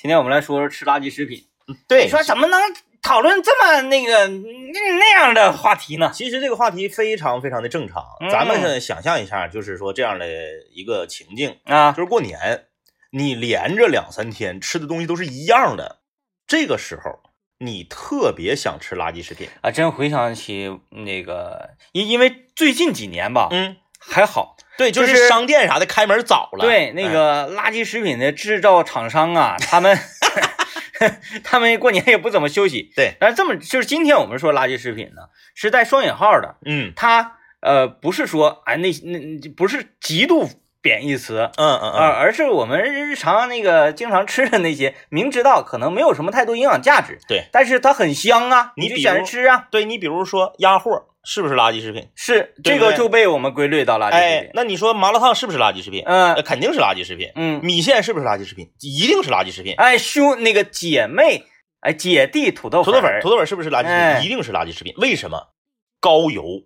今天我们来说说吃垃圾食品。对，你说怎么能讨论这么那个那那样的话题呢？其实这个话题非常非常的正常。嗯咱们想象一下，就是说这样的一个情境，啊，就是过年，你连着两三天吃的东西都是一样的，这个时候你特别想吃垃圾食品。啊，真回想起那个，因因为最近几年吧，嗯，还好，对，就就是是商店啥的开门早了。对那哎个垃圾食品的制造厂商啊，他们 他们过年也不怎么休息。对，但是这么就是今天我们说垃圾食品呢，是带双引号的，嗯它呃不是说哎那那不是极度贬义词。嗯嗯而嗯，而是我们日常那个经常吃的那些，明知道可能没有什么太多营养价值，对，但是它很香啊，你就想着你比如吃啊，对你比如说鸭货是不是垃圾食品？是这个就被我们归类到垃圾食品，。哎那你说麻辣烫是不是垃圾食品？嗯肯定是垃圾食品。嗯，米线是不是垃圾食品？一定是垃圾食品。哎，兄那个姐妹，哎，姐弟土豆土豆粉土豆粉是不是垃圾食哎品？一定是垃圾食品。为什么？高油、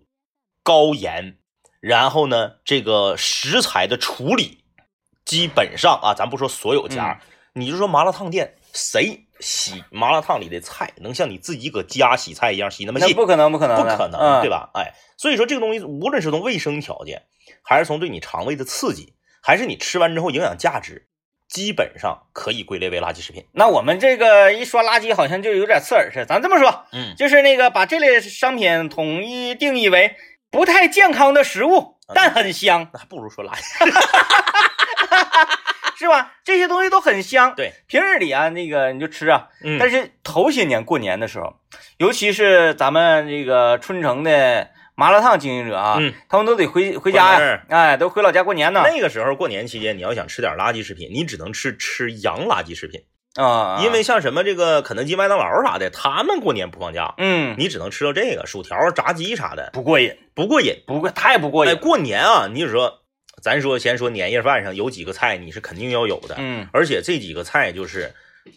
高盐，然后呢，这个食材的处理，基本上啊，咱不说所有家，你就说麻辣烫店，谁洗麻辣烫里的菜能像你自己搁家洗菜一样洗那么细？不可能，不可能，不可能，嗯、对？吧？哎，所以说这个东西，无论是从卫生条件，还是从对你肠胃的刺激，还是你吃完之后营养价值，基本上可以归类为垃圾食品。那我们这个一说垃圾，好像就有点刺耳似的。咱这么说，嗯，就是那个把这类商品统一定义为不太健康的食物，但很香，那还不如说垃圾。是吧？这些东西都很香。对，平日里啊，那个你就吃啊。嗯但是头些年过年的时候，尤其是咱们这个春城的麻辣烫经营者啊，嗯他们都得回回家呀哎，都回老家过年呢。那个时候过年期间，你要想吃点垃圾食品，你只能吃吃洋垃圾食品，啊，因为像什么这个肯德基、麦当劳啥的，他们过年不放假，嗯你只能吃到这个薯条、炸鸡啥的，不过瘾，不过瘾。不过太不过哎，瘾。过年啊，你就说，咱说先说年夜饭上有几个菜你是肯定要有的，嗯，而且这几个菜就是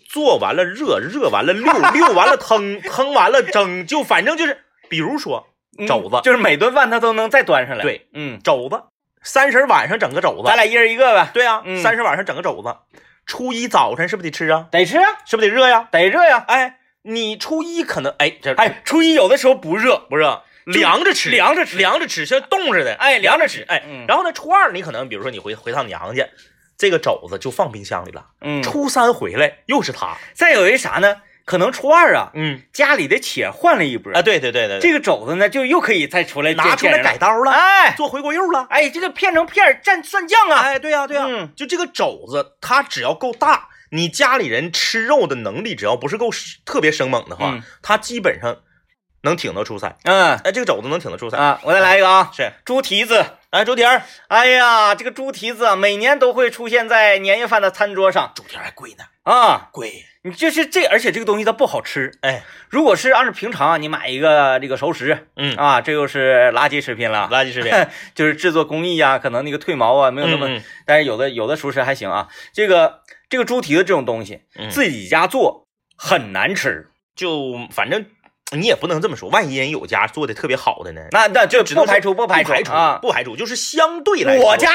做完了热，热完了溜，溜完了腾，腾完了蒸，就反正就是，比如说嗯肘子就是每顿饭他都能再端上来。对，嗯，肘子，三十晚上整个肘子，咱俩一人一个呗，对呀、嗯三十晚上整个肘子，初一早晨是不是得吃啊？得吃啊，是不是得热呀？得热呀。哎，你初一可能哎这哎，初一有的时候不热，不热，凉着吃，凉着吃凉着吃，像冻似的，哎，凉着吃。哎，嗯。然后呢，初二你可能比如说你回回趟娘家，这个肘子就放冰箱里了。嗯，初三回来又是它，再有一啥呢？可能初二啊，嗯。家里的且换了一波。啊，对对对对，这个肘子呢，就又可以再出来拿出来改刀了，哎。做回锅肉了。哎，这个片成片儿蘸蒜酱啊，哎，对呀、对呀、嗯。就这个肘子，它只要够大，你家里人吃肉的能力只要不是够特别生猛的话，嗯。它基本上能挺得出菜。嗯哎，这个肘子能挺得出菜。啊，我再来一个啊，是，猪蹄子。哎，猪蹄儿，哎呀，这个猪蹄子啊，每年都会出现在年夜饭的餐桌上猪蹄儿还贵呢，啊。贵。你就是这，而且这个东西它不好吃。哎，如果是按照平常啊，你买一个这个熟食嗯，啊，这又是垃圾食品了，垃圾食品，就是制作工艺啊、可能那个褪毛啊没有那么，但是有的有的熟食还行啊。这个这个猪蹄子这种东西，嗯自己家做很难吃，就反正你也不能这么说，万一人有家做的特别好的呢？那那就只能排除不排不排除啊。不排除，就是相对来说，我家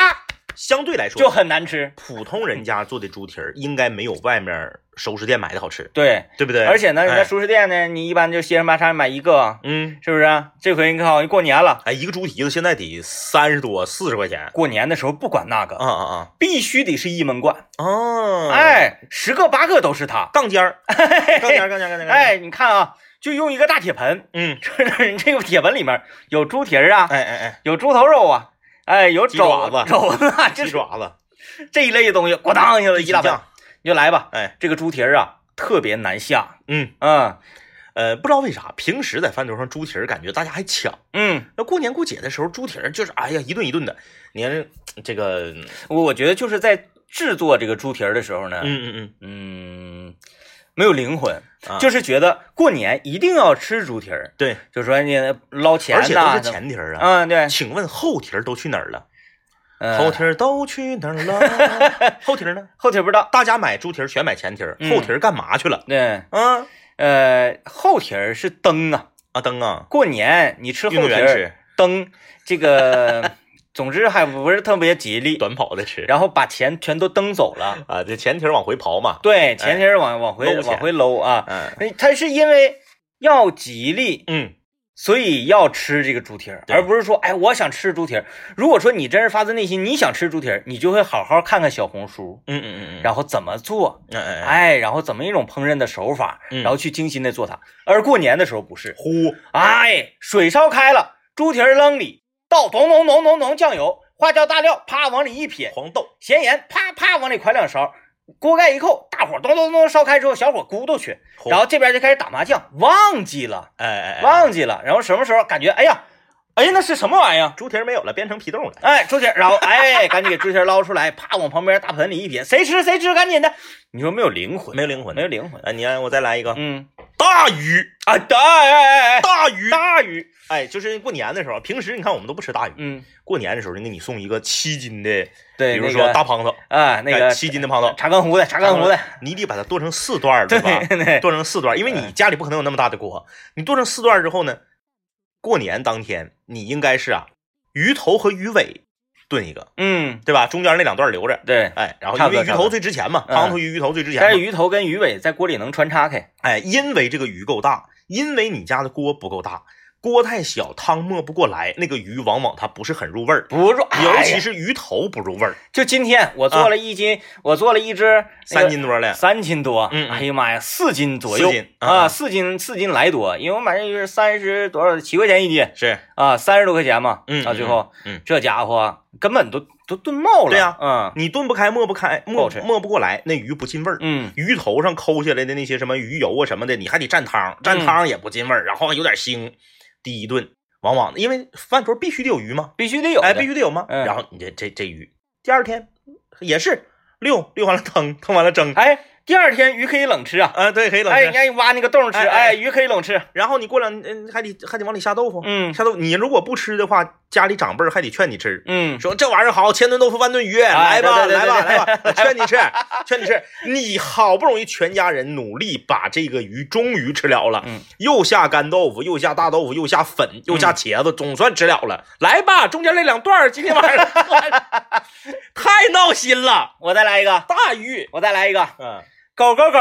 相对来说就很难吃，普通人家做的猪蹄儿应该没有外面熟食店买的好吃，对，对不对？而且呢，人家哎熟食店呢，你一般就歇山八叉买一个，嗯，是不是？这回你看好，过年了，哎，一个猪蹄子现在得三十多、四十块钱。过年的时候不管那个，啊啊啊！必须得是一门贯，哦，，哎，十个八个都是它。杠尖儿，杠尖儿，杠尖儿，杠尖儿。，哎，你看啊，就用一个大铁盆，嗯，这这个铁盆里面有猪蹄儿啊，哎哎哎，有猪头肉啊，哎，有爪肘子肘子 鸡爪子，这一类的东西，咣当一下子一大盆，你就来吧。哎，这个猪蹄儿啊，特别难下，嗯，嗯。呃，不知道为啥，平时在饭桌上猪蹄儿感觉大家还抢，嗯，那过年过节的时候猪蹄儿就是哎呀一顿一顿的。你看这个，我我觉得就是在制作这个猪蹄儿的时候呢，嗯嗯嗯。嗯，没有灵魂，啊。就是觉得过年一定要吃猪蹄儿，对，就说你捞钱而且都，是前蹄儿啊。嗯，对，请问后蹄儿都去哪儿了？嗯后蹄儿都去哪儿了？后蹄儿呢？后蹄儿不知道，大家买猪蹄儿全买前蹄儿，嗯。后蹄儿干嘛去了？对，嗯呃，后蹄儿是灯啊，啊灯啊，过年你吃后蹄儿灯，这个总之还不是特别吉利，短跑的吃。然后把钱全都蹬走了。啊，这前蹄儿往回刨嘛，对，前提是往往回往回搂啊，嗯。哎他是因为要吉利，嗯，所以要吃这个猪蹄儿，而不是说，哎，我想吃猪蹄儿。如果说你真是发自内心你想吃猪蹄儿，你就会好好看看小红书，嗯嗯嗯嗯，然后怎么做，嗯嗯嗯，哎，然后怎么一种烹饪的手法，嗯。然后去精心的做它。而过年的时候不是，呼，哎，水烧开了，猪蹄儿扔里，倒浓浓浓浓浓酱油、花椒、大料，啪往里一撇，黄豆，咸盐，啪啪往里㧟两勺，锅盖一扣，大火咚咚咚烧开之后，小火咕嘟去，然后这边就开始打麻将，忘记了，哎哎哎，忘记了，然后什么时候感觉，哎呀，哎呀，那是什么玩意儿？猪蹄儿没有了，变成皮冻了。哎，猪蹄儿，然后哎，赶紧给猪蹄儿捞出来，啪往旁边大盆里一撇，谁吃谁吃，赶紧的。你说没有灵魂，没有灵魂，没有灵魂。哎，你让我再来一个嗯大鱼，啊，对，哎哎哎，大鱼，大鱼，哎，就是过年的时候，平时你看我们都不吃大鱼，嗯，过年的时候人给你送一个七斤的，对，比如说大胖头，啊，那个哎七斤的胖头，茶干湖的，茶干湖的，你得把它剁成四段儿，对吧？剁成四段，因为你家里不可能有那么大的锅，你剁成四段之后呢，过年当天你应该是啊，鱼头和鱼尾炖一个，嗯，对吧？中间那两段留着，对。哎，然后因为鱼头最值钱嘛，嗯胖头鱼鱼头最值钱嘛，但是鱼头跟鱼尾在锅里能穿插开，哎，因为这个鱼够大，因为你家的锅不够大，锅太小，汤没不过来，那个鱼往往它不是很入味儿，不入，尤其是是鱼头不入味儿，就今天我做了一斤，我做了一只那个三斤多的，三斤多，嗯。嗯哎呀妈呀，四斤左右。四斤啊。啊，四斤四斤来多，因为我买这是三十多少七块钱一斤。是，啊，三十多块钱嘛，嗯啊，最后嗯。嗯这家伙根本都都炖冒了，对呀嗯你炖不开，没不开，没没不过来，那鱼不进味儿。嗯，鱼头上抠下来的那些什么鱼油啊什么的，你还得蘸汤，蘸嗯。汤也不进味儿，然后还有点腥。第一顿往往因为饭桌必须得有鱼嘛，必须得有的，哎，必须得有嘛。嗯然后你这这这鱼，第二天也是溜溜完了腾，腾完了蒸，哎，第二天鱼可以冷吃啊，啊，对，可以冷哎，吃。你让你挖那个洞吃，哎哎哎，鱼可以冷吃，然后你过两嗯还得还得往里下豆腐，嗯下豆腐。你如果不吃的话，家里长辈儿还得劝你吃。嗯，说这玩意儿好，千吨豆腐万吨鱼，来吧，来吧，来吧，我 劝你吃，劝你吃。你好不容易全家人努力把这个鱼终于吃了了，嗯。又下干豆腐，又下大豆腐，又下粉，又下茄子，总算吃了了。来吧，中间那两段儿今天晚上 太闹心了，我再来一个，大鱼，我再来一个，嗯，狗狗狗，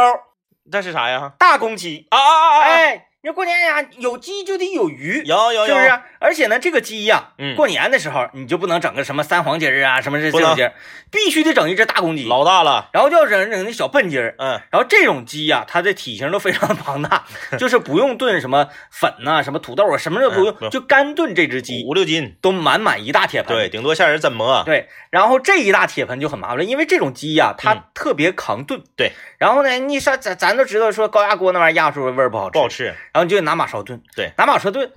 这是啥呀？大公鸡，啊啊啊！啊，哎，你说过年呀，有鸡就得有鱼，有有有，是不是？而且呢，这个鸡呀，嗯过年的时候你就不能整个什么三黄鸡儿啊，什么这不能这种鸡儿，必须得整一只大公鸡，老大了，然后就要整整那小笨鸡儿。嗯，然后这种鸡呀、它的体型都非常庞大，就是不用炖什么粉呐、什么土豆啊，什么都不用，嗯就干炖这只鸡五六斤，都满满一大铁盆。对，顶多下人怎么？对，然后这一大铁盆就很麻烦了，因为这种鸡呀、它嗯特别扛炖。对，然后呢，你上咱咱都知道说高压锅那玩意儿压出来味儿不好吃，不好吃。然后你就拿马勺炖。对，拿马勺炖，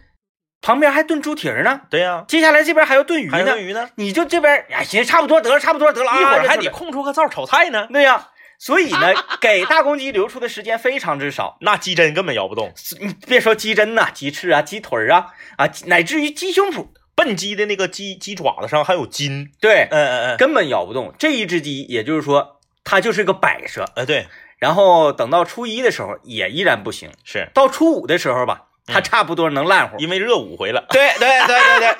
旁边还炖猪蹄儿呢，对呀，接下来这边还要炖鱼呢还有炖。鱼呢，你就这边哎，行，差不多得了，差不多得了，一会儿还得空出个灶炒菜呢。对呀、所以呢，给大公鸡留出的时间非常之少。那鸡胗根本摇不动，你别说鸡胗呐、鸡翅啊、鸡腿儿啊啊，乃至于鸡胸脯，笨鸡的那个鸡鸡爪子上还有筋。对，嗯嗯嗯，根本咬不动。这一只鸡，也就是说，它就是个摆设。呃对，然后等到初一的时候，也依然不行。是到初五的时候吧，它嗯差不多能烂乎。因为热五回了。对对对对对，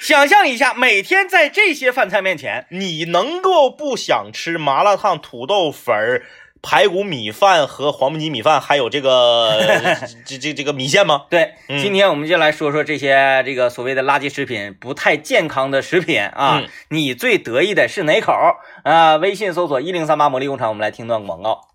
想象一下，每天在这些饭菜面前，你能够不想吃麻辣烫、土豆粉儿、排骨米饭和黄焖鸡米饭，还有这个 这这这个米线吗？对，嗯今天我们就来说说这些这个所谓的垃圾食品、不太健康的食品啊。嗯你最得意的是哪口啊？微信搜索一零三八魔力工厂，我们来听段广告。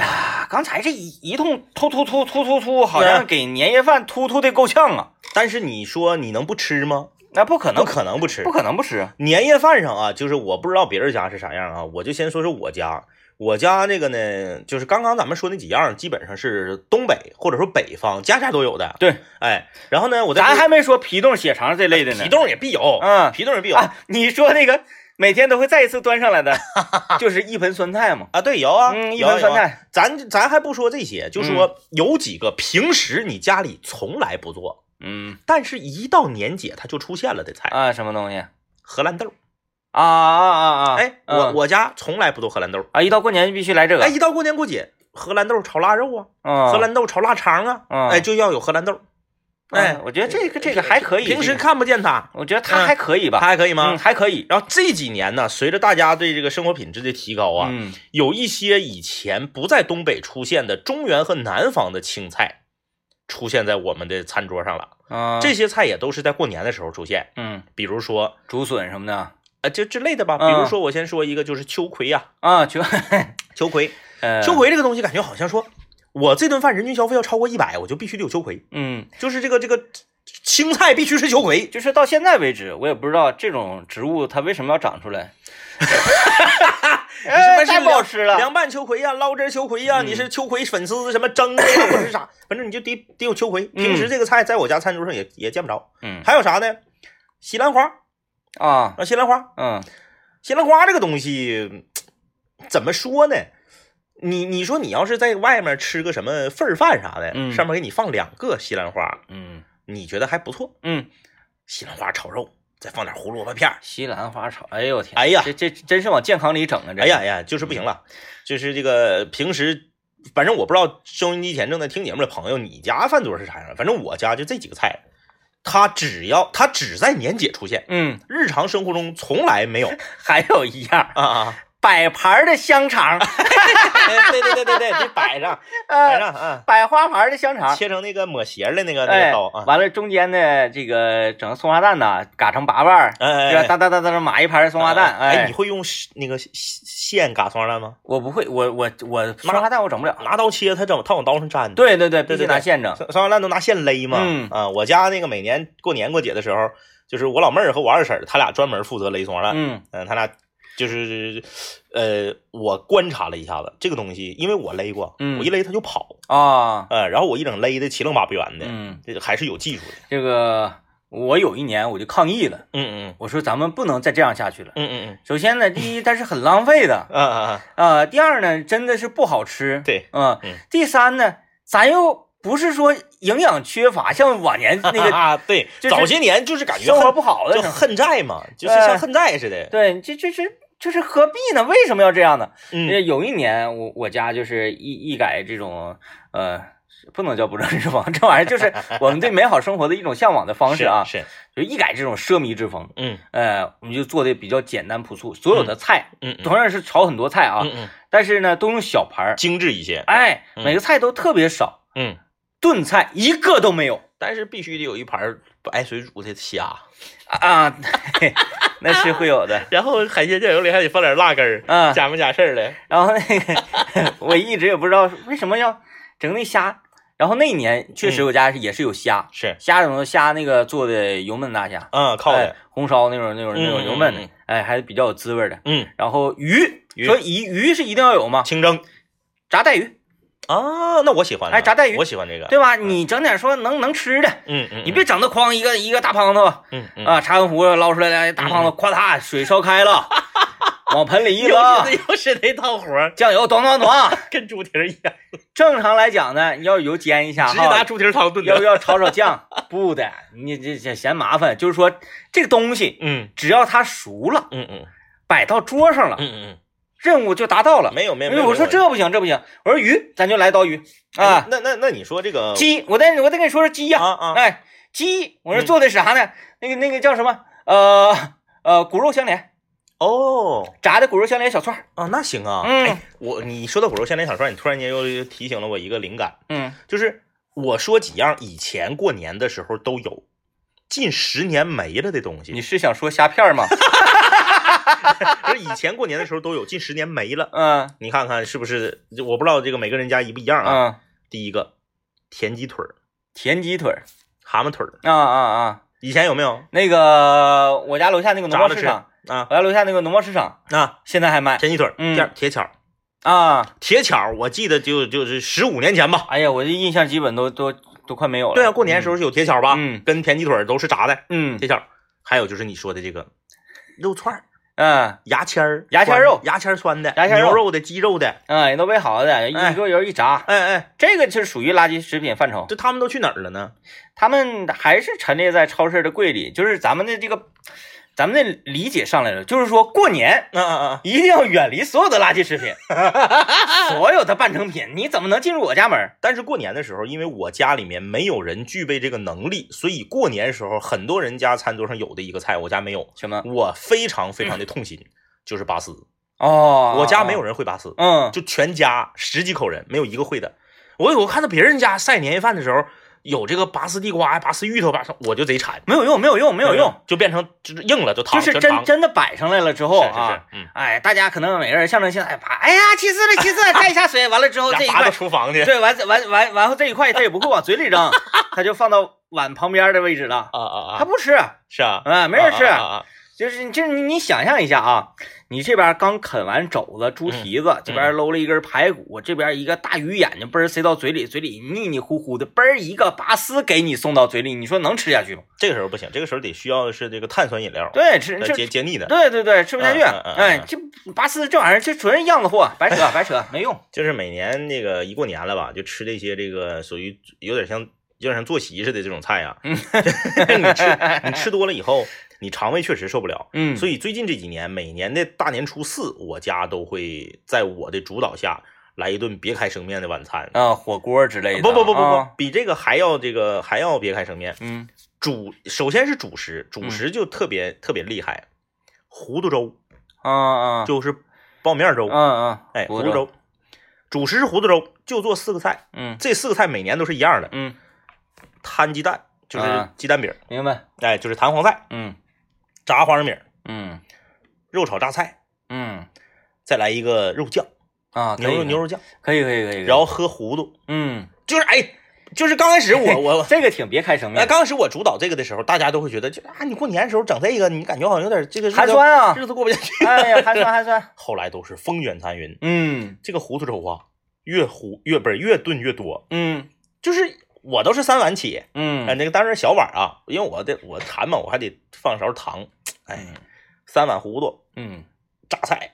哎呀，刚才这一一通突突突突突突，好像给年夜饭突突的够呛啊！但是你说你能不吃吗？那不可能，不可能不吃不。可能不吃。年夜饭上啊，就是我不知道别人家是啥样啊，我就先说说我家。我家这个呢，就是刚刚咱们说那几样，基本上是东北或者说北方家家都有的。对，哎，然后呢，我咱还没说皮冻、血肠这类的呢。皮冻也必有，嗯皮冻也必有啊，你说那个每天都会再一次端上来的，就是一盆酸菜嘛。啊，对，有啊，嗯，一盆酸菜。咱咱还不说这些，就嗯说有几个平时你家里从来不做，嗯但是一到年节它就出现了的菜，啊，什么东西？荷兰豆。啊啊啊啊！哎，我嗯我家从来不做荷兰豆，啊，一到过年就必须来这个。哎，一到过年过节，荷兰豆炒腊肉啊，嗯，荷兰豆炒腊肠啊，嗯哎，就要有荷兰豆。哎嗯我觉得这个这个还可以。平时看不见它，我觉得它还可以它吧，还可以吗嗯，？还可以。然后这几年呢，随着大家对这个生活品质的提高啊，嗯有一些以前不在东北出现的中原和南方的青菜，出现在我们的餐桌上了。啊，这些菜也都是在过年的时候出现，嗯，比如说竹笋什么的呃就之类的吧。比嗯如说我先说一个，就是秋葵呀、啊，就秋葵，呃秋，葵这个东西感觉好像说，我这顿饭人均消费要超过一百，我就必须得有秋葵，嗯，就是这个这个青菜必须是秋葵。就是到现在为止，我也不知道这种植物它为什么要长出来。什么哎太不好吃了。凉拌秋葵呀、捞汁秋葵呀、嗯你是秋葵粉丝什么蒸的呀，或者是啥，反正你就得得有秋葵。平时这个菜在我家餐桌上也也见不着。嗯还有啥呢？西兰花啊，啊，西兰花，嗯西兰花这个东西怎么说呢？你你说你要是在外面吃个什么份儿饭啥的，嗯上面给你放两个西兰花，嗯你觉得还不错。嗯，西兰花炒肉，再放点胡萝卜片儿，西兰花炒，哎呦我天，哎呀这这真是往健康里整啊！这哎呀哎呀，就是不行了，就是这个平时，反正我不知道收音机前正在听节目的朋友，你家饭桌是啥样？反正我家就这几个菜，它只要它只在年节出现，嗯，日常生活中从来没有还有一样啊啊！摆盘的香肠，哎 对对对对对，得摆上摆 呃，上啊，摆花盘的香肠，切成那个抹斜的那个那哎个刀啊，，完了中间的这个整个松花蛋呐，嘎成八瓣儿，哎哎是吧？哒哒哒哒码一盘松花蛋，哎，你会用那个线嘎松花蛋吗？我不会，我我我松花蛋我整不了。拿刀切，它整它往刀上粘。对对对，必须对对对拿线整。松松花蛋都拿线勒嘛。嗯啊，我家那个每年过年过节的时候，就是我老妹儿和我二婶儿，他俩专门负责勒松花蛋。嗯嗯，他俩就是，呃，我观察了一下子这个东西，因为我勒过，嗯我一勒它就跑，啊，呃，然后我一整勒的七棱八不圆的，嗯，这个还是有技术的。这个我有一年我就抗议了，嗯嗯我说咱们不能再这样下去了。嗯嗯嗯首先呢，第一它是很浪费的嗯啊啊啊，啊、第二呢，真的是不好吃。对，嗯嗯第三呢，咱又不是说营养缺乏，像往年那个啊，对，就是早些年就是感觉生活不好的就恨债嘛，就是哎像恨债似的。对，这这这就是何必呢？为什么要这样呢？嗯呃有一年我我家就是一一改这种呃。不能叫不正之风，这玩意儿就是我们对美好生活的一种向往的方式啊，是，是就一改这种奢靡之风。嗯呃，我们就做的比较简单朴素，所有的菜同样是炒很多菜啊，嗯嗯，但是呢都用小盘儿，精致一些。哎，嗯每个菜都特别少，嗯，炖菜一个都没有但是必须得有一盘不爱水煮的虾，啊，对那是会有的然后海鲜酱油里还得放点辣根儿，啊。假模假式的。然后那个我一直也不知道为什么要整那虾，然后那一年确实嗯我家也是有虾，是，虾怎么虾那个做的油焖大虾，嗯，靠哎的，红烧那种那种那种嗯油焖的哎，还比较有滋味的。嗯，然后鱼，鱼说鱼鱼是一定要有吗？清蒸炸带鱼，啊，那我喜欢。哎炸带鱼我喜欢这个。对吧？你整点说能能吃的，嗯嗯，你别整的筐一个一个大胖子嗯嗯，啊，茶完壶捞出来的，大胖子咵嗒水烧开了，往盆里一又扔，是又是那套活儿，酱油咚咚咚。跟猪蹄儿一样，正常来讲呢，要油煎一下直接拿哈，猪蹄儿汤炖的。要要炒炒酱，不的，你这这嫌麻烦。就是说这个东西嗯只要它熟了，嗯嗯摆到桌上了，嗯嗯任务就达到了嗯，。没有没有没有。为我说这不行，这不行。我说鱼，咱就来刀鱼哎啊。那那那你说这个鸡，我再我再跟你说说鸡呀、啊啊，哎，鸡，我说嗯做的是啥呢？那个那个叫什么？呃呃，骨肉相连，哦炸的骨肉相连小串儿。啊，那行啊。嗯哎，我你说到骨肉相连小串，你突然间又提醒了我一个灵感，嗯，就是我说几样以前过年的时候都有，近十年没了的东西。你是想说虾片儿吗？就是以前过年的时候都有，近十年没了。嗯你看看是不是？我不知道这个每个人家一不一样啊。嗯，第一个，田鸡腿儿、田鸡腿儿蛤蟆腿儿，啊啊啊！以前有没有？那个我家楼下那个农贸市场，啊我家楼下那个农贸市场啊，现在还卖田鸡腿儿，嗯第二铁巧儿，啊。铁巧儿，我记得就就是十五年前吧。哎呀，我这印象基本都都都快没有了。对啊，过年的时候是有铁巧儿吧？嗯跟田鸡腿儿都是炸的嗯铁巧儿。还有就是你说的这个肉串儿、嗯牙签儿、牙签肉牙签儿穿的，牙签肉牛肉的、鸡肉的。嗯，人都备好的，一哎个油一炸，哎哎，这个是属于垃圾食品范畴。这他们都去哪儿了呢？他们还是陈列在超市的柜里，就是咱们的这个咱们的理解上来了，就是说过年嗯嗯嗯，一定要远离所有的垃圾食品，所有的半成品，你怎么能进入我家门？但是过年的时候，因为我家里面没有人具备这个能力，所以过年时候很多人家餐桌上有的一个菜，我家没有，什么？我非常非常的痛心，就是拔丝。哦，我家没有人会拔丝，嗯，就全家十几口人没有一个会的。我我看到别人家晒年夜饭的时候，有这个拔丝地瓜、拔丝芋头，拔丝我就贼馋，没有用，没有用，没有用，，就变成就是硬了，就就是真真的摆上来了之后是是是啊，，嗯，哎，大家可能每个人象征性，哎，拔，哎呀，起司了，起司了，带一下水，完了之后 这一块厨房去，对，完完完完后这一块他也不会往嘴里扔，他就放到碗旁边的位置了，啊啊啊，他不吃，是啊，啊，没人吃，啊啊啊啊就是就是你你想象一下啊，你这边刚啃完肘子、猪蹄子，这边搂了一根排骨，这边一个大鱼眼睛，嘣儿塞到嘴里，嘴里腻腻乎乎的，嘣儿一个拔丝给你送到嘴里，你说能吃下去吗？这个时候不行，这个时候得需要的是这个碳酸饮料，对，吃解解腻的。对对对，吃不下去。哎，这拔丝这玩意儿，这纯样子货，白扯 白扯，没用。就是每年那个一过年了吧，就吃这些这个属于有点像有点像坐席似的这种菜啊。嗯 你吃你吃多了以后，你肠胃确实受不了。嗯，所以最近这几年，每年的大年初四，我家都会在我的主导下来一顿别开生面的晚餐。啊，火锅之类的。不不不不不啊，比这个还要这个还要别开生面。嗯主首先是主食，主食就特别、特别厉害，糊涂粥啊啊，就是苞米面粥，嗯嗯，哎，糊糊涂粥。主食是糊涂粥，就做四个菜，嗯这四个菜每年都是一样的。嗯，摊鸡蛋就是啊。鸡蛋饼，明白。哎，就是弹簧菜，嗯。炸花生米，嗯。肉炒榨菜，嗯。再来一个肉酱，啊，牛肉牛肉酱，可以可以可以。然后喝糊涂，嗯，就是哎，就是刚开始我 我这个挺别开生哎，面，刚开始我主导这个的时候，大家都会觉得，就啊，你过年的时候整这个，你感觉好像有点这个寒酸啊。日子过不下去。哎呀，寒酸寒酸。后来都是风卷残云，嗯。这个糊涂粥啊，越糊越不是越炖越多，嗯。就是我都是三碗起，哎，嗯那个当然小碗啊，因为我得我馋嘛，我还得放勺糖，哎，三碗糊涂，嗯。榨菜，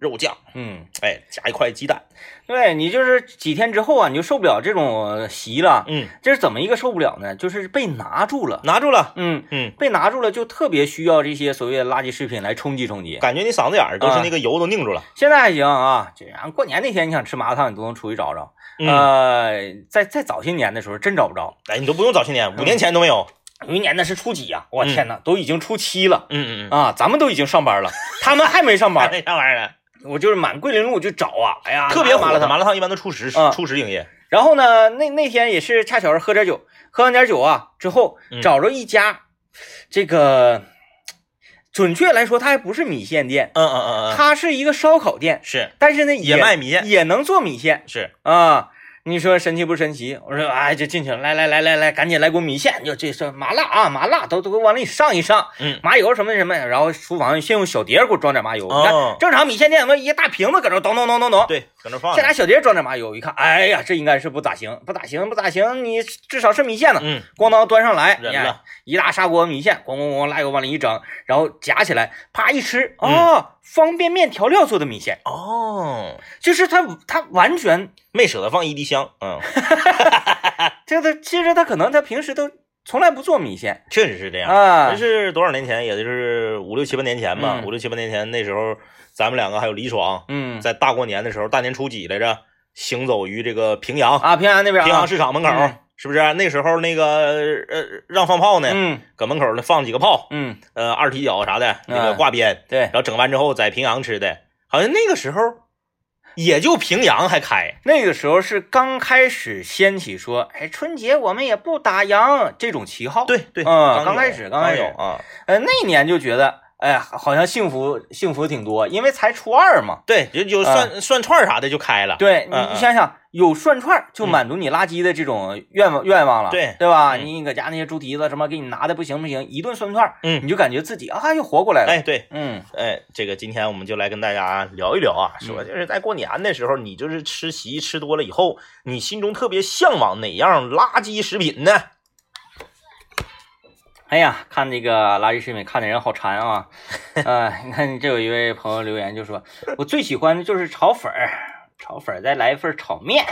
肉酱，嗯，哎，加一块鸡蛋，对你就是几天之后啊，你就受不了这种席了。嗯，这是怎么一个受不了呢？就是被拿住了。拿住了，嗯，嗯，被拿住了，就特别需要这些所谓的垃圾食品来冲击冲击。感觉你嗓子眼儿都是那个油都拧住了，现在还行啊，这样过年那天你想吃麻辣烫，你都能出去找找。嗯，呃，在在早些年的时候真找不着，哎，你都不用早些年，五年前都没有，有一年那是初几呀、我天哪，都已经初七了嗯嗯嗯啊，咱们都已经上班了，他们还没上嗯，班。哎，啥玩意儿呢？我就是满桂林路就找啊，哎呀，特别火麻辣烫。麻辣烫一般都初十嗯初十营业，然后呢，那那天也是恰巧是喝点酒，喝完点酒啊之后嗯，找着一家，这个准确来说，它还不是米线店，嗯嗯嗯嗯，它是一个烧烤店，是但是呢也卖米线，也能做米线是，啊。你说神奇不神奇？我说哎，就进去了，来来来来来，赶紧来锅米线，就这是麻辣啊，麻辣都都给我往里上一上，嗯，麻油什么什么，然后厨房先用小碟给我装点麻油。你看哦，正常米线店我一大瓶子搁这咚咚咚咚咚，对，搁那放着，这俩小碟装点麻油，一看，哎呀，这应该是不咋行，不咋行，不咋行，你至少是米线呢。嗯，咣当端上来，一大砂锅米线，咣咣咣，辣油往里一整，然后夹起来，啪一吃，嗯哦，方便面调料做的米线，哦，就是它它完全，没舍得放一滴香，嗯，这 个其实他可能他平时都从来不做米线确实是这样。啊这，是多少年前？也就是五六七八年前吧，嗯五六七八年前那时候，咱们两个还有李爽，嗯，在大过年的时候，大年初几来着，行走于这个平阳，啊平阳那边平阳啊，市场门口，嗯。是不是？那时候那个呃让放炮呢，嗯。搁门口呢放几个炮，嗯，呃二踢脚啥的，那个挂鞭，对。然，后整完之后在平阳吃的，好像那个时候也就平阳还开，那个时候是刚开始掀起说，哎，春节我们也不打烊这种旗号，对对，嗯刚有开始刚开始有啊，呃，那年就觉得，哎呀，好像幸福幸福挺多，因为才初二嘛。对，就就涮涮串啥的就开了，对你，嗯你想想，有涮串就满足你垃圾的这种愿望愿望了，对对吧？嗯你搁家那些猪蹄子什么给你拿的不行不行，一顿涮串，嗯你就感觉自己啊又活过来了。哎对。嗯哎，这个今天我们就来跟大家聊一聊啊，说嗯就是在过年的时候，你就是吃席吃多了以后，你心中特别向往哪样垃圾食品呢？哎呀，看那个垃圾食品看的人好馋啊！呃，你看这有一位朋友留言就说，我最喜欢的就是炒粉儿，炒粉儿再来一份炒面，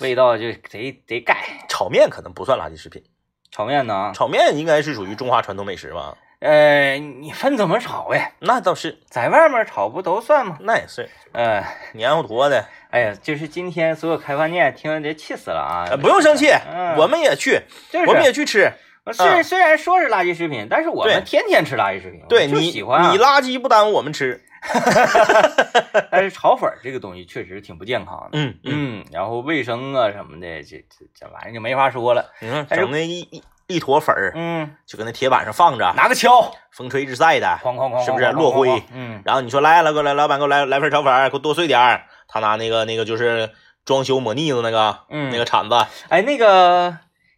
味道就贼贼盖。炒面可能不算垃圾食品，炒面呢？炒面应该是属于中华传统美食吧？呃，你分怎么炒呀？那倒是，在外面炒不都算吗？那也是呃，黏糊坨的，哎呀，就是今天所有开饭店听着这气死了啊！呃不用生气，嗯我们也去，就是我们也去吃。虽然虽然说是垃圾食品，但是我们天天吃垃圾食品，对你，喜欢、啊。你垃圾不耽误我们吃。但是炒粉儿这个东西确实挺不健康的。嗯嗯，嗯，然后卫生啊什么的，这这这玩意儿就没法说了。你看但是整那一一一坨粉儿，嗯，就搁那铁板上放着，拿个锹，风吹日晒的，哐哐哐，是不是落灰嗯，然后你说来了，给我来，老板给我来来份炒粉儿，给我多碎点儿。他拿那个那个就是装修抹腻子那个，嗯那个铲子，哎，那个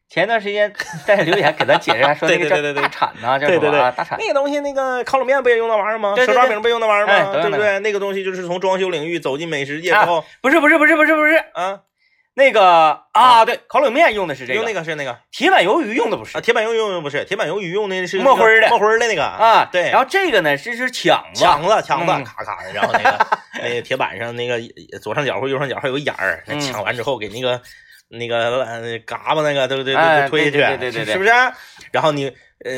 前段时间在留言给咱解释，还说 那个叫对对对对对大铲呐，叫对对对什么啊？大铲。那个东西，那个烤冷面不也用那玩意儿吗？手抓饼不也用那玩意儿吗？对不对？那个东西就是从装修领域走进美食界之啊后，不是不是不是不是不是，啊，那个啊，对，烤冷面用的是这个用，那个是那个铁板鱿鱼用的不是啊，铁板鱿鱼用的不是，铁板鱿鱼用的是墨灰儿的墨灰儿的那个啊。对然后这个呢是是抢子，抢子抢子嗯咔咔的，然后那个那个铁板上那个左上角或右上角还有个眼儿，抢完之后给那个那个呃嘎巴那个对不对？推下去，对对对对对是不是？然后你呃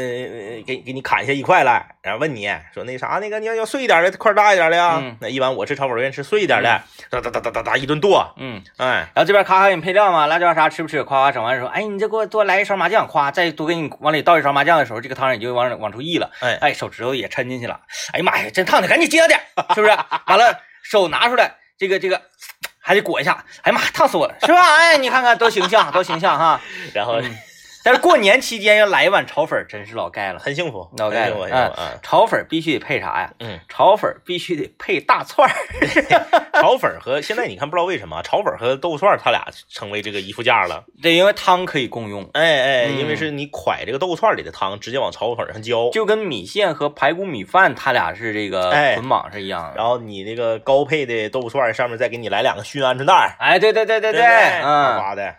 给给你砍下一块来，然后问你说那啥那个你要要碎一点的块大一点的呀嗯？那一般我吃炒粉愿意吃碎一点的，哒哒哒哒哒哒一顿剁，嗯，哎，然后这边咔咔给你配料嘛，辣椒啥吃不吃？夸夸整完说，哎，你再给我多来一勺麻酱，夸再多给你往里倒一勺麻酱的时候，这个汤也就往往出溢了，哎哎，手指头也抻进去了，哎呀妈呀，真烫的，赶紧接着点，是不是？完了手拿出来，这个这个还得裹一下，哎呀妈，烫死我了，是吧？哎，你看看多形象，多形象哈。然后嗯但是过年期间要来一碗炒粉，真是老盖了。很幸福，老盖了，幸福啊！炒粉必须得配啥呀？嗯，炒粉必须得配大串儿。炒粉儿和现在你看不知道为什么炒粉儿和豆腐串儿它俩成为这个一副架了。对，因为汤可以共用，哎哎，嗯因为是你蒯这个豆腐串儿里的汤，直接往炒粉儿上浇，就跟米线和排骨米饭，它俩是这个哎捆绑是一样的。然后你那个高配的豆腐串儿上面再给你来两个熏鹌鹑蛋儿，哎，对对对对对嗯呱的，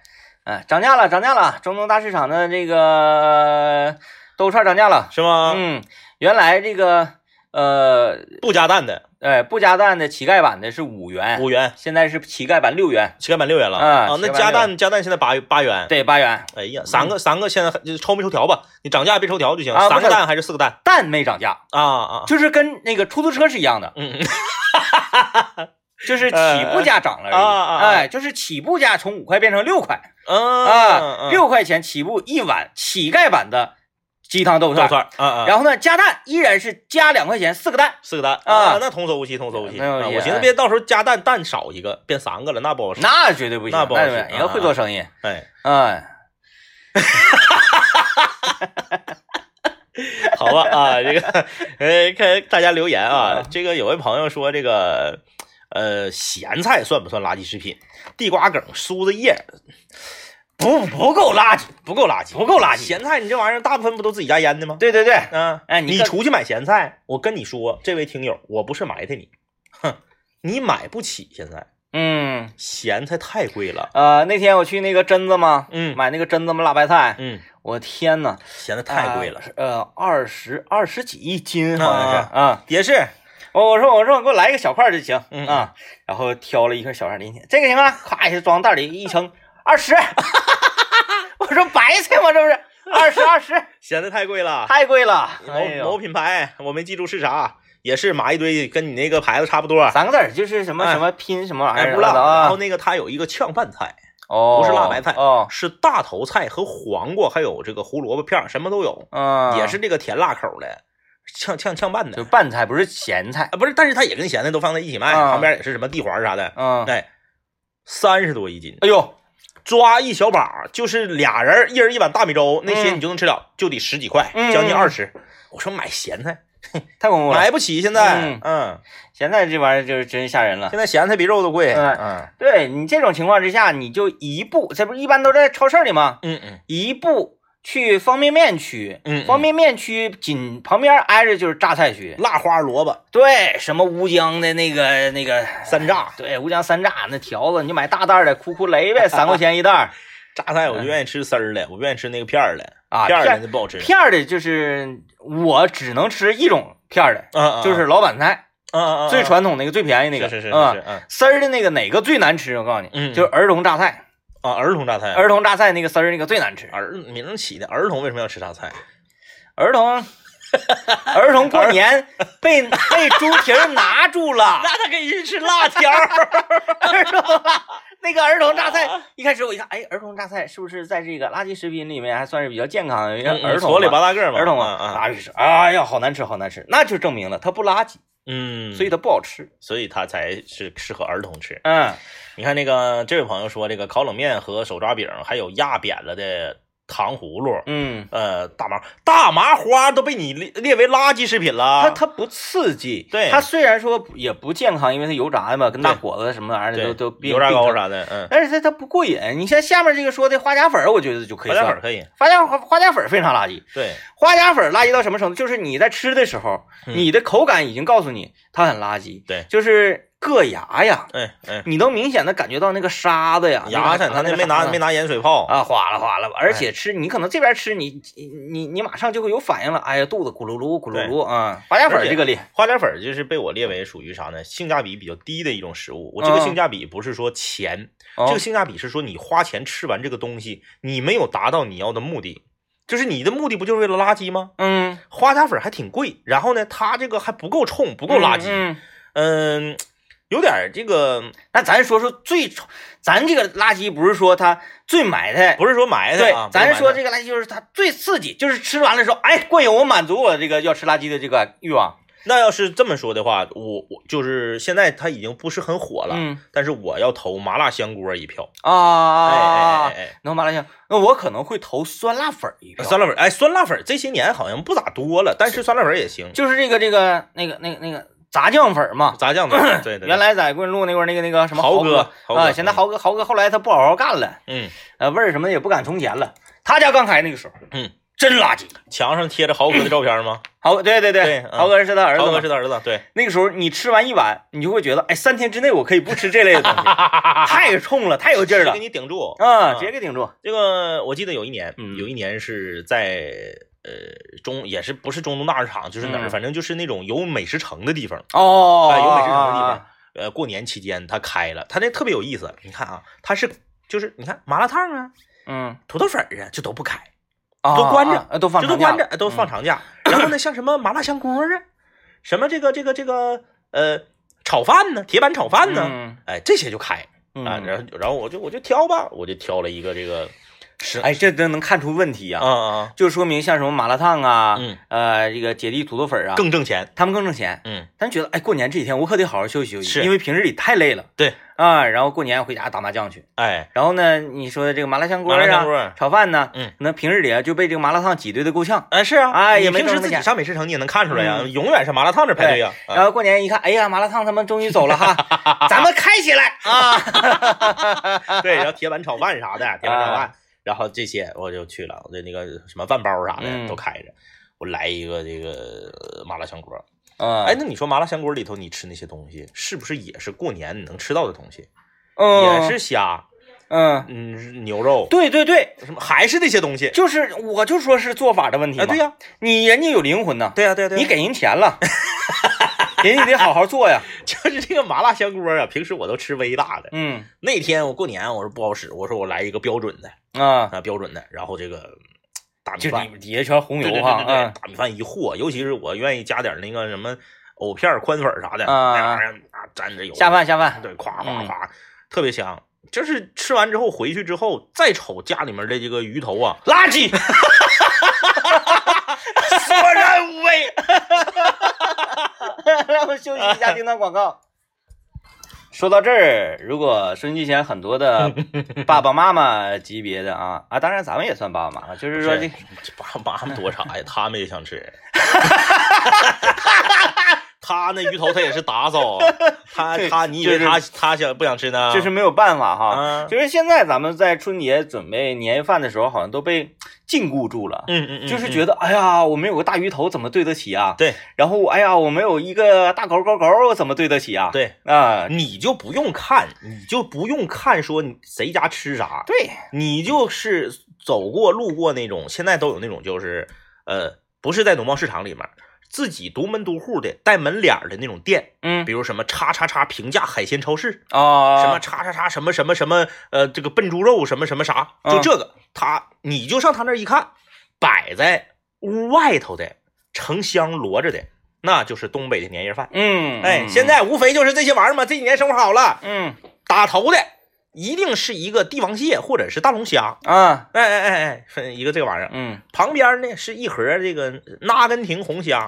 嗯，涨价了，涨价了，中东大市场的这个豆腐串涨价了。是吗？嗯，原来这个呃，不加蛋的哎，不加蛋的乞丐版的是五元，五元，现在是乞丐版六元，乞丐版六元了啊啊。那加蛋加蛋现在八八元，对，八元。哎呀，三个三个现在抽没抽条吧？你涨价别抽条就行，啊三个蛋还是四个蛋蛋没涨价，啊啊？就是跟那个出租车是一样的，嗯，就是起步价涨了而已。哎，就是起步价从五块变成六块嗯啊，六块钱起步一碗乞丐版的鸡汤豆腐串。串啊啊，然后呢，加蛋依然是加两块钱四个蛋。四个蛋啊那童叟无欺，童叟无欺。啊我寻思别到时候加蛋蛋少一个，变三个了，那不好使。那绝对不行，那不好使对人家会做生意，哎，哎，好吧啊，这个呃，看大家留言啊，这个有位朋友说这个呃咸菜算不算垃圾食品？地瓜梗、苏子叶不不够垃圾，不够垃圾，不够垃圾。咸菜你这玩意儿大部分不都自己家腌的吗？对对对，嗯，哎你出去买咸菜，我跟你说，这位听友，我不是埋汰你，哼，你买不起现在嗯，咸菜太贵了，呃，那天我去那个榛子嘛，嗯买那个榛子嘛辣白菜，嗯，我天呐，咸菜太贵了，呃，二十二十几一斤好像是啊。也是，我我说我说给我来一个小块就行，嗯啊，然后挑了一块小块儿进去，这个行吗？咵一下装袋里一称二十，我说白菜吗？这不是 二十二十，显得太贵了，太贵了，某哎某品牌我没记住是啥，也是码一堆，跟你那个牌子差不多。三个字儿就是什么哎什么拼什么玩意哎，儿不知道。啊？然后那个它有一个炝拌菜，哦，不是辣白菜哦，是大头菜和黄瓜，还有这个胡萝卜片，什么都有，嗯，也是这个甜辣口的，炝炝炝拌的就。拌菜，不是咸菜，啊，不是，但是它也跟咸菜都放在一起卖，啊旁边也是什么地黄啥的，嗯，哎，三十多一斤，哎呦，抓一小把，就是俩人，一人一碗大米粥，那些嗯你就能吃了，就得十几块，嗯将近二十。我说买咸菜 太恐怖了，买不起，现在，嗯嗯，咸菜这玩意儿就是真吓人了。现在咸菜比肉都贵，嗯嗯对你这种情况之下，你就一步，这不是一般都在超市里吗？嗯嗯一步去方便面区，方便面区紧旁边挨着就是榨菜区，辣花萝卜。对，什么乌江的那个那个三炸，对，乌江三炸那条子，你买大袋的，库库雷呗，三块钱一袋榨菜我就愿意吃丝儿的，我不愿意吃那个片儿的，啊。片儿的不好吃。片儿的就是我只能吃一种片儿的，嗯嗯，就是老板菜，嗯嗯嗯最传统那个最便宜那个，是是是嗯是，嗯。丝儿的那个哪个最难吃？我告诉你，嗯。就是儿童榨菜，啊，儿童榨菜，儿童榨菜那个丝儿那个最难吃。儿名儿起的儿童为什么要吃榨菜？儿童 儿童过年被被猪蹄儿拿住了，那他可以去吃辣条儿。儿童那个儿童榨菜，一开始我一看，哎，儿童榨菜是不是在这个垃圾食品里面还算是比较健康的？因为儿童矬里嘛八大个嘛，儿童嘛，啊，啊，是，哎呀，好难吃，好难吃，那就证明了它不垃圾，嗯，所以它不好吃。所以它才是适合儿童吃。嗯，你看那个这位朋友说，这个烤冷面和手抓饼，还有压扁了的糖葫芦，嗯，呃，大麻大麻花都被你列列为垃圾食品了。它它不刺激，对它虽然说也不健康，因为它油炸的嘛，跟大果子什么玩意儿的都都并油炸糕，啥的，嗯，但是它它不过瘾。你像下面这个说的花甲粉儿，我觉得就可以。花甲粉可以，花甲花花甲粉儿非常垃圾，对，花甲粉儿垃圾到什么程度？就是你在吃的时候，嗯你的口感已经告诉你它很垃圾，对就是硌牙呀，哎哎，你能明显的感觉到那个沙子呀，牙碜，他那没拿没拿。盐水泡，啊，哗啦哗啦，而哎且吃你可能这边吃你你你马上就会有反应了，哎呀，肚子咕噜噜咕噜噜啊，花甲粉儿这个厉害，花甲粉就是被我列为属于啥呢？性价比比较低的一种食物。我这个嗯性价比不是说钱，哦这个性价比是说你花钱吃完这个东西，你没有达到你要的目的，就是你的目的不就是为了垃圾吗？嗯，花甲粉还挺贵，然后呢，它这个还不够冲，不够垃圾，嗯，嗯嗯，有点儿这个那咱说说最丑，咱这个垃圾不是说它最埋汰，不是说埋汰对啊，，咱说这这个垃圾就是它最刺激，就是吃完了之后，哎，过瘾，我满足我这个要吃垃圾的这个欲望。那要是这么说的话，我我就是现在它已经不是很火了，嗯但是我要投麻辣香锅一票，啊，哎哎哎哎。那麻辣香，那我可能会投酸辣粉儿一票。酸辣粉，哎，酸辣粉这些年好像不咋多了，但是酸辣粉也行。就是这个这个那个那个那个炸酱粉嘛。炸酱粉，对对，对。原来在桂林路那块儿那个那个什么豪哥哥豪哥啊，现在豪哥豪哥后来他不好好干了，嗯，呃，味儿什么的也不敢从前了。他家刚开那个时候，嗯，真垃圾。墙上贴着豪哥的照片吗？豪对对对。嗯。豪哥是他儿子嘛。豪哥是他儿子，对，那个时候你吃完一碗，你就会觉得，哎，三天之内我可以不吃这类的东西，太冲了，太有劲儿了。给你顶住。啊！直接给顶住。这个我记得有一年，嗯。有一年是在呃中，也是不是中东大市场，就是哪儿，嗯反正就是那种有美食城的地方，哦，哎，有美食城的地啊方。呃，过年期间他开了，他那特别有意思。你看啊，他是就是你看麻辣烫啊、嗯，土豆粉啊，就都不开，啊都关着都放这都关着，都放嗯长假。然后呢，像什么麻辣香锅啊，什么这个这个这个呃炒饭呢，铁板炒饭呢，嗯哎，这些就开嗯啊。然后然后我就我就挑吧，我就挑了一个这个是哎，这都能看出问题呀、啊啊就说明像什么麻辣烫啊，嗯，呃，这个姐弟土豆粉啊，更挣钱。他们更挣钱。嗯，咱觉得，哎，过年这几天我可得好好休息休息，是因为平日里太累了。对啊，然后过年回家打麻将去。哎，然后呢，你说的这个麻辣香锅麻辣香啊，锅，炒饭呢，嗯，那平日里啊就被这个麻辣烫挤兑的够呛。哎是啊，哎也没平时自己上美食城你也能看出来呀，嗯永远是麻辣烫这排队呀。啊然后过年一看，哎呀，麻辣烫他们终于走了哈，咱们开起来啊！对，然后铁板炒饭啥的，铁板炒饭啊，然后这些我就去了，我的那个什么饭包啥的嗯都开着，我来一个这个呃麻辣香锅。嗯，哎，那你说麻辣香锅里头你吃那些东西，是不是也是过年你能吃到的东西？嗯，也是虾，嗯，嗯，牛肉，对对对，什么还是那些东西？就是我就说是做法的问题嘛。啊，对呀，你人家有灵魂呐，对呀，对呀，对呀，你给人钱了，人家得好好做呀。就是这个麻辣香锅啊，平时我都吃微辣的。嗯。那天我过年，我说不好使，我说我来一个标准的。啊，啊，标准的，然后这个大米就饭，你底下全红油哈，对对对，嗯。大米饭一和，尤其是我愿意加点那个什么藕片、宽粉啥的，啊。那玩意儿啊沾着油，下饭下饭。对，夸夸嗯。夸，特别香。就是吃完之后回去之后，再瞅家里面的这个鱼头啊，垃圾，索然无味。让我们休息一下，听段广告。说到这儿，如果收音机前很多的 爸爸妈妈级别的啊啊，当然咱们也算爸爸妈妈，就是说这爸爸妈妈多啥呀？他们也想吃。他那鱼头他也是打扫，他他你以为就是他他想不想吃呢？这是没有办法哈。啊，就是现在咱们在春节准备年夜饭的时候，好像都被禁锢住了。嗯嗯嗯，就是觉得，哎呀，我没有个大鱼头，怎么对得起啊？对然后，哎呀，我没有一个大狗狗狗，我怎么对得起啊？对，啊，你就不用看，你就不用看说谁家吃啥，对，你就是走过路过那种，现在都有那种就是呃，不是在农贸市场里面。自己独门独户的带门脸儿的那种店，嗯比如什么叉叉叉平价海鲜超市，啊，什么叉叉叉什么什么什么呃，这个笨猪肉什么什么啥，就嗯这个，他你就上他那一看，摆在屋外头的成箱摞着的，那就是东北的年夜饭。嗯，哎，嗯现在无非就是这些玩意儿嘛。这几年生活好了，嗯打头的一定是一个帝王蟹或者是大龙虾。啊哎哎哎哎，分一个这个玩意儿。嗯，旁边呢是一盒这个阿根廷红虾，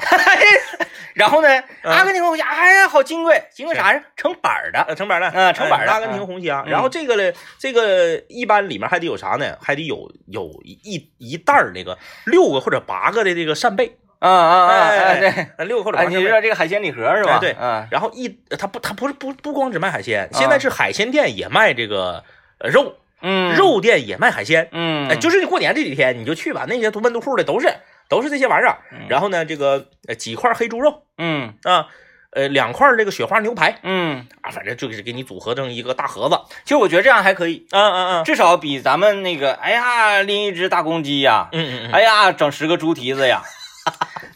然后呢，嗯阿根廷红虾，哎呀，好金贵，金贵啥呀？成板儿的，呃，成板的，嗯成板的哎阿根廷红虾。嗯然后这个呢，这个一般里面还得有啥呢？还得有有一一袋儿那个六个或者八个的这个扇贝，啊啊啊对，呃六个或者哎。你知道这个海鲜礼盒是吧？哎对嗯，然后一它不它不是不不光只卖海鲜，现在是海鲜店也卖这个呃肉，嗯，肉店也卖海鲜。嗯，哎，就是你过年这几天你就去吧，那些独门独户的都是都是这些玩意儿。嗯然后呢，这个呃几块黑猪肉嗯啊，呃两块这个雪花牛排嗯，啊，反正就是给你组合成一个大盒子。其实我觉得这样还可以，嗯嗯嗯至少比咱们那个，哎呀，拎一只大公鸡呀，嗯嗯嗯，哎呀，整十个猪蹄子呀，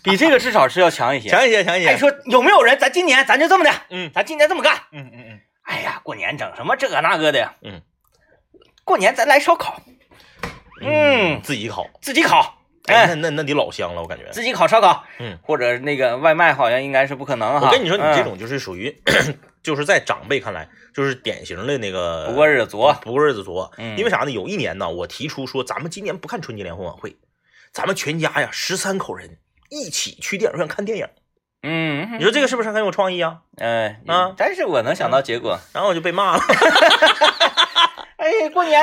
比这个至少是要强一些。强一些强一哎，些。说有没有人？咱今年咱就这么的，嗯咱今年这么干。嗯嗯嗯，哎呀，过年整什么这个那个的呀？嗯，过年咱来烧烤，嗯，自己烤，自己烤，哎，那哎，那那得老香了，我感觉。自己烤烧烤，嗯，或者那个外卖好像应该是不可能哈。我跟你说，你这嗯种就是属于，就是在长辈看来，就是典型的那个不过日子作，不过日子作。嗯因为啥呢？有一年呢，我提出说，咱们今年不看春节联欢晚会，咱们全家呀十三口人一起去电影院看电影。嗯，你说这个是不是很有创意啊？哎啊但是我能想到结果。然后我就被骂了。哎，过年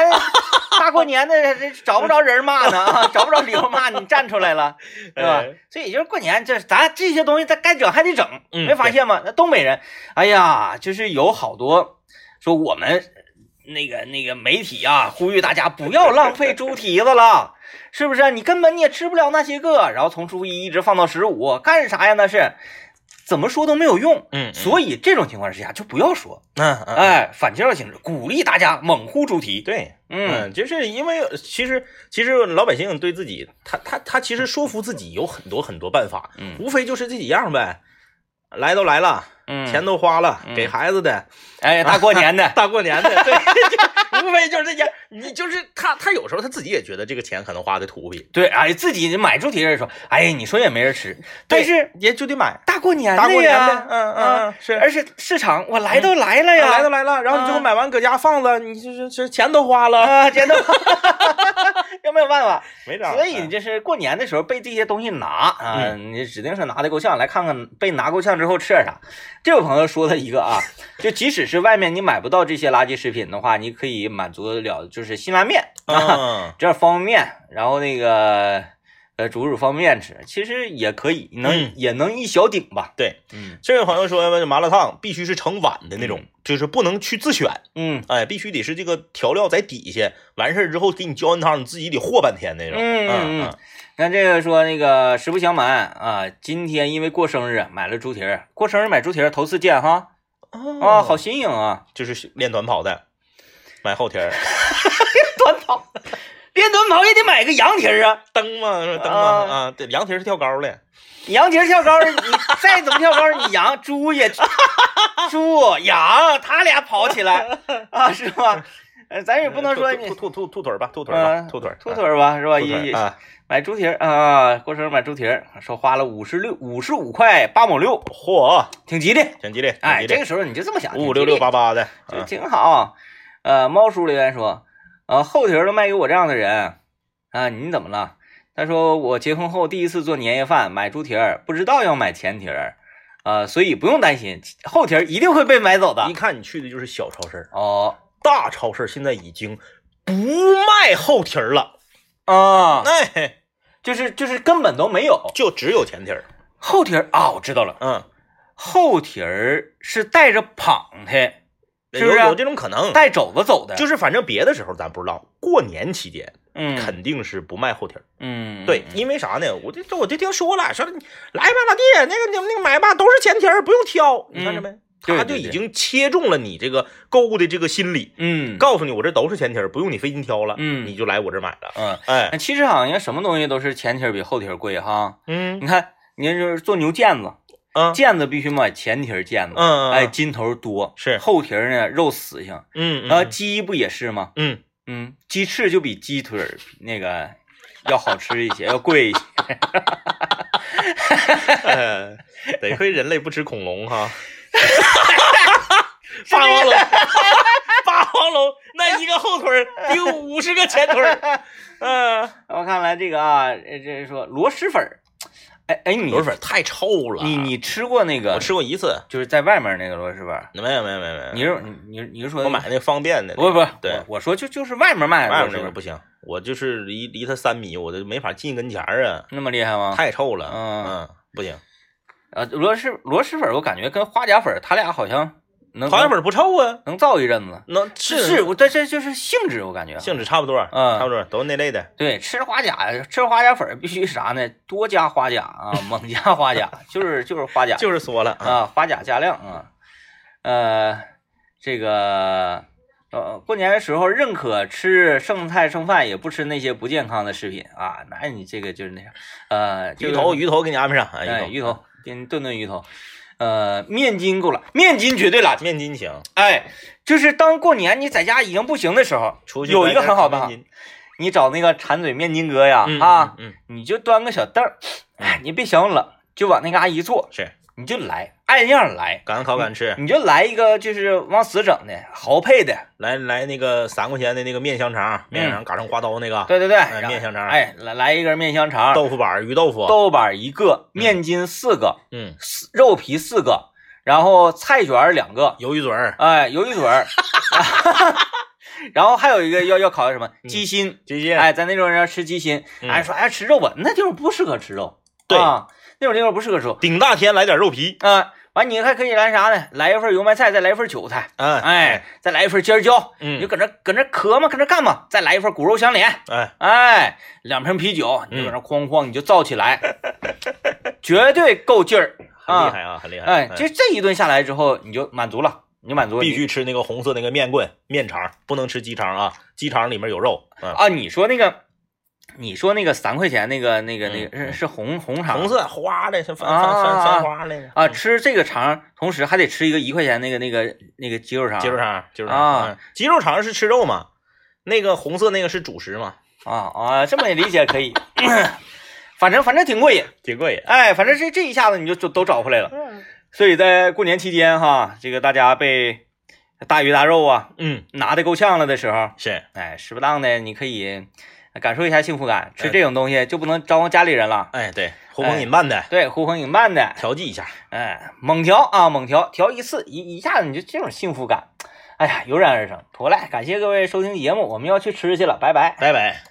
大过年的，这找不着人骂呢啊，找不着理由骂你站出来了，对吧哎？所以就是过年，这咱这些东西，咱该整还得整，嗯没发现吗？那东北人，哎呀，就是有好多说我们那个那个媒体啊，呼吁大家不要浪费猪蹄子了，是不是？你根本你也吃不了那些个，然后从初一一直放到十五，干啥呀？那是怎么说都没有用。嗯，所以这种情况之下就不要说，嗯嗯，哎，反介绍形式，鼓励大家猛呼猪蹄。对，嗯嗯，就是因为其实其实老百姓对自己，他他他其实说服自己有很多很多办法，嗯无非就是这几样呗。来都来了，嗯，钱都花了，嗯给孩子的，哎，大过年的，大过年的，对，就 无非就是这些。你就是他，他有时候他自己也觉得这个钱可能花的土逼，对，哎，自己买猪蹄儿的时候，哎，你说也没人吃，但是也就得买。大过年大过年呀的，嗯嗯嗯，是。而且市场我来都来了呀，来都来了，然后你最后啊买完搁家放着，你这这这钱都花了，啊，真的，有没有办法？没招。所以就是过年的时候被这些东西拿啊，你指定是拿的够呛。来看看被拿够呛之后吃点啥。这位朋友说的一个啊，就即使是外面你买不到这些垃圾食品的话，你可以满足得了，就是辛拉面 啊，嗯，这方便面，然后那个呃煮煮方便面吃，其实也可以，能、嗯。也能一小顶吧。对。嗯。这位朋友说，麻辣烫必须是盛碗的那种，就是不能去自选，嗯。哎，必须得是这个调料在底下，完事儿之后给你浇完汤，你自己得和半天那种。嗯嗯嗯，看这个说那个实不相瞒啊，今天因为过生日买了猪蹄儿，过生日买猪蹄儿头次见哈。嗯啊，好新颖啊！就是练短跑的，买后蹄儿，短跑，练短跑也得买个羊蹄儿啊，蹬嘛，是蹬嘛啊啊，对，羊蹄儿是跳高的，羊蹄儿跳高儿，你再怎么跳高儿，你羊猪也 猪羊，他俩跑起来啊，是吧？呃，咱也不能说你兔兔兔兔腿儿吧，兔腿儿吧，嗯兔腿儿，兔腿儿吧，是吧？也也买猪蹄儿啊，过生日买猪蹄儿，说花了五十六五十五块八毛六，嚯，挺吉利。挺吉利，哎，这个时候你就这么想，五五六六八八的，啊就挺好。呃，猫叔留言说，呃，后蹄儿都卖给我这样的人啊，你怎么了？他说我结婚后第一次做年夜饭，买猪蹄儿，不知道要买前蹄儿，呃，所以不用担心，后蹄儿一定会被买走的一。看你去的就是小超市儿，哦，大超市儿现在已经不卖后蹄儿了，啊，哎，就是就是根本都没有就只有前蹄儿，后蹄儿啊，我知道了，嗯，后蹄儿是带着膀的，是不是有有这种可能？带肘子走的，就是反正别的时候咱不知道，过年期间嗯肯定是不卖后蹄儿。嗯，对，因为啥呢？我这这我就听说了，说你来吧，老弟，那个你们那个买吧，都是前蹄儿，不用挑。你看着没？嗯他就已经切中了你这个购物的这个心理，嗯告诉你我这都是前蹄儿，不用你费劲挑了，嗯你就来我这买了。嗯，哎，其实好像什么东西都是前蹄儿比后蹄儿贵哈。嗯你看，你就是做牛腱子，嗯腱子必须买前蹄儿腱子，嗯，哎，筋头多，是后蹄呢肉死性。嗯啊，鸡不也是吗？嗯嗯，鸡翅就比鸡腿儿那个要好吃一些，要贵一些。呃得亏人类不吃恐龙哈。霸王龙，霸王龙那一个后腿儿顶五十个前腿儿。嗯，我看来这个啊，呃这是说螺蛳粉儿，哎哎，你螺蛳粉太臭了。你你吃过那个？我吃过一次，就是在外面那个螺蛳粉。没有没有没有没有。你是你你是说我买那个方便的？不不，对我我说就就是外面卖的外螺蛳粉儿，面那个不行，我就是离离它三米，我都没法近跟前儿啊，那么厉害吗？太臭了。嗯嗯，不行。呃，螺蛳螺蛳粉，我感觉跟花甲粉儿，它俩好像能花甲粉儿不臭啊，能造一阵子。能是，我但这就是性质，我感觉性质差不多，嗯差不多都是那类的。对，吃花甲吃花甲粉儿必须啥呢？多加花甲啊，猛加花甲，就是就是花甲，就是缩了啊，啊，花甲加量啊。呃，这个呃，过年的时候认可吃剩菜剩饭，也不吃那些不健康的食品啊。那你这个就是那啥，呃，鱼头鱼头给你安排上，哎，哎，鱼头，给你炖炖鱼头。呃，面筋够了，面筋绝对了。面筋行，哎，就是当过年你在家已经不行的时候，出去有一个很好办法你找那个馋嘴面筋哥呀，嗯啊，嗯，嗯你就端个小凳儿，哎，你别想冷，就往那嘎一坐，是你就来，按样来，敢烤敢吃，你就来一个就是往死整的，豪配的，来来那个三块钱的那个面香肠，面香肠嘎成花刀那个，嗯对对。对，面香肠。哎，来来一根面香肠，豆腐板儿鱼豆腐，豆腐板一个，面筋四个，嗯，四肉皮四个，然后菜卷两个，鱿鱼嘴儿，哎，鱿鱼嘴儿，然后还有一个要要烤的什么？嗯。鸡心，鸡心，哎，在那种人吃鸡心，嗯。哎说哎吃肉吧，那地方不适合吃肉，对。啊，那种地方不适合吃肉，顶大天来点肉皮，啊，完你还可以来啥呢？来一份油麦菜，再来一份韭菜，嗯哎，，再来一份尖椒，嗯你就嗯，搁那搁那磕嘛，搁那干嘛？再来一份骨肉相连，哎，哎，两瓶啤酒，你就嗯搁那哐哐你就造起来，绝对够劲儿啊！很厉害啊，很厉害，哎，就这一顿下来之后，你就满足了，你满足了。必须吃那个红色那个面棍面肠，不能吃鸡肠啊，鸡肠里面有肉，嗯，啊！你说那个，你说那个三块钱那个那个那个嗯是是红红肠，红色花的，是翻啊翻翻翻花那个啊，吃这个肠，同时还得吃一个一块钱那个那个那个鸡肉肠，鸡肉肠，鸡肉肠鸡肉肠是吃肉嘛？那个红色那个是主食嘛？啊啊，这么理解可以，反正反正挺过瘾，挺过瘾。哎，反正这这一下子你就就都找回来了。所以在过年期间哈，这个大家被大鱼大肉啊嗯，拿的够呛了的时候，是哎，适不当的你可以感受一下幸福感。吃这种东西就不能招呼家里人了，哎，对，呼朋引伴的，对，呼朋引伴的，调剂一下。哎，猛调啊，猛调，调一次一一下子你就这种幸福感，哎呀，油然而生。妥了，感谢各位收听节目，我们要去吃去了，拜拜。拜拜。